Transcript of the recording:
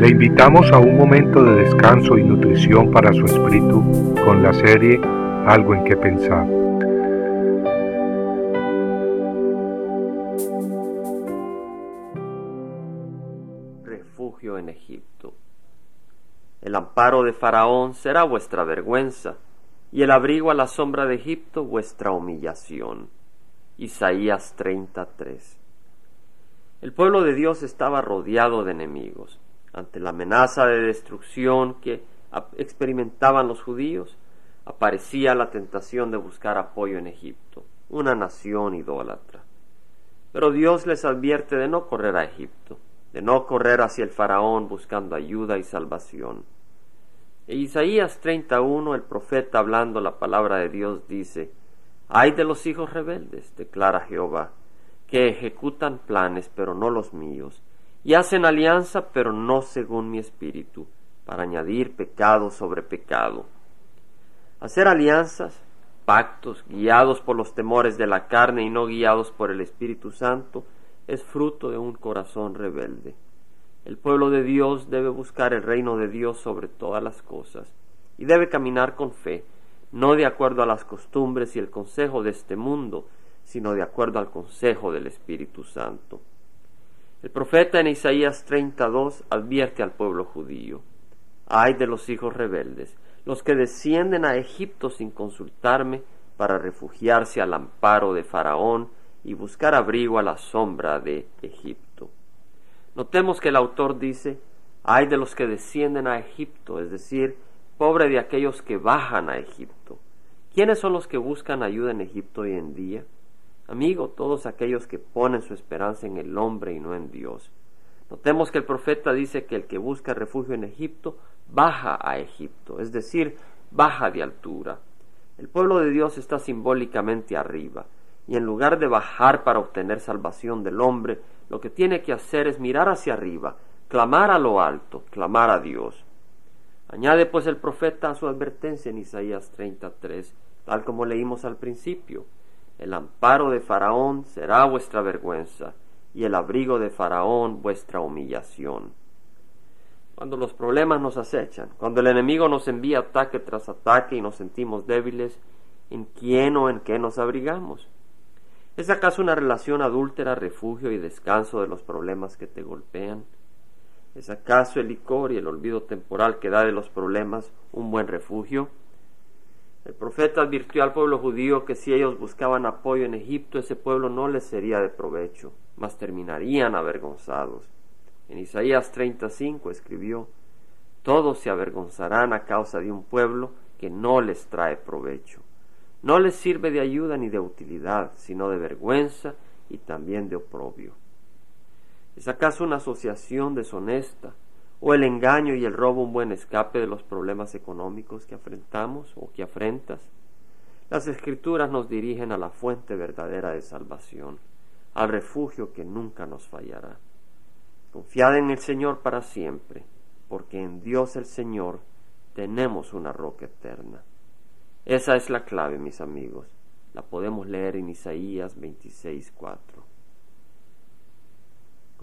Le invitamos a un momento de descanso y nutrición para su espíritu con la serie Algo en que pensar. Refugio en Egipto. El amparo de Faraón será vuestra vergüenza, y el abrigo a la sombra de Egipto vuestra humillación. Isaías 33. El pueblo de Dios estaba rodeado de enemigos. Ante la amenaza de destrucción que experimentaban los judíos, aparecía la tentación de buscar apoyo en Egipto, una nación idólatra. Pero Dios les advierte de no correr a Egipto, de no correr hacia el faraón buscando ayuda y salvación. En Isaías 31, el profeta hablando la palabra de Dios dice, Ay de los hijos rebeldes, declara Jehová, que ejecutan planes pero no los míos, y hacen alianza pero no según mi espíritu, para añadir pecado sobre pecado. Hacer alianzas, pactos, guiados por los temores de la carne y no guiados por el Espíritu Santo, es fruto de un corazón rebelde. El pueblo de Dios debe buscar el reino de Dios sobre todas las cosas, y debe caminar con fe, no de acuerdo a las costumbres y el consejo de este mundo, sino de acuerdo al consejo del Espíritu Santo. El profeta en Isaías 32 advierte al pueblo judío, ay de los hijos rebeldes, los que descienden a Egipto sin consultarme para refugiarse al amparo de Faraón y buscar abrigo a la sombra de Egipto. Notemos que el autor dice, ay de los que descienden a Egipto, es decir, pobre de aquellos que bajan a Egipto. ¿Quiénes son los que buscan ayuda en Egipto hoy en día? Amigo, todos aquellos que ponen su esperanza en el hombre y no en Dios. Notemos que el profeta dice que el que busca refugio en Egipto baja a Egipto, es decir, baja de altura. El pueblo de Dios está simbólicamente arriba, y en lugar de bajar para obtener salvación del hombre, lo que tiene que hacer es mirar hacia arriba, clamar a lo alto, clamar a Dios. Añade pues el profeta a su advertencia en Isaías 33, tal como leímos al principio. El amparo de Faraón será vuestra vergüenza, y el abrigo de Faraón vuestra humillación. Cuando los problemas nos acechan, cuando el enemigo nos envía ataque tras ataque y nos sentimos débiles, ¿en quién o en qué nos abrigamos? ¿Es acaso una relación adúltera refugio y descanso de los problemas que te golpean? ¿Es acaso el licor y el olvido temporal que da de los problemas un buen refugio? El profeta advirtió al pueblo judío que si ellos buscaban apoyo en Egipto, ese pueblo no les sería de provecho, mas terminarían avergonzados. En Isaías 35 escribió, Todos se avergonzarán a causa de un pueblo que no les trae provecho. No les sirve de ayuda ni de utilidad, sino de vergüenza y también de oprobio. ¿Es acaso una asociación deshonesta ¿O el engaño y el robo un buen escape de los problemas económicos que afrentamos o que afrentas? Las escrituras nos dirigen a la fuente verdadera de salvación, al refugio que nunca nos fallará. Confiad en el Señor para siempre, porque en Dios el Señor tenemos una roca eterna. Esa es la clave, mis amigos. La podemos leer en Isaías 26.4.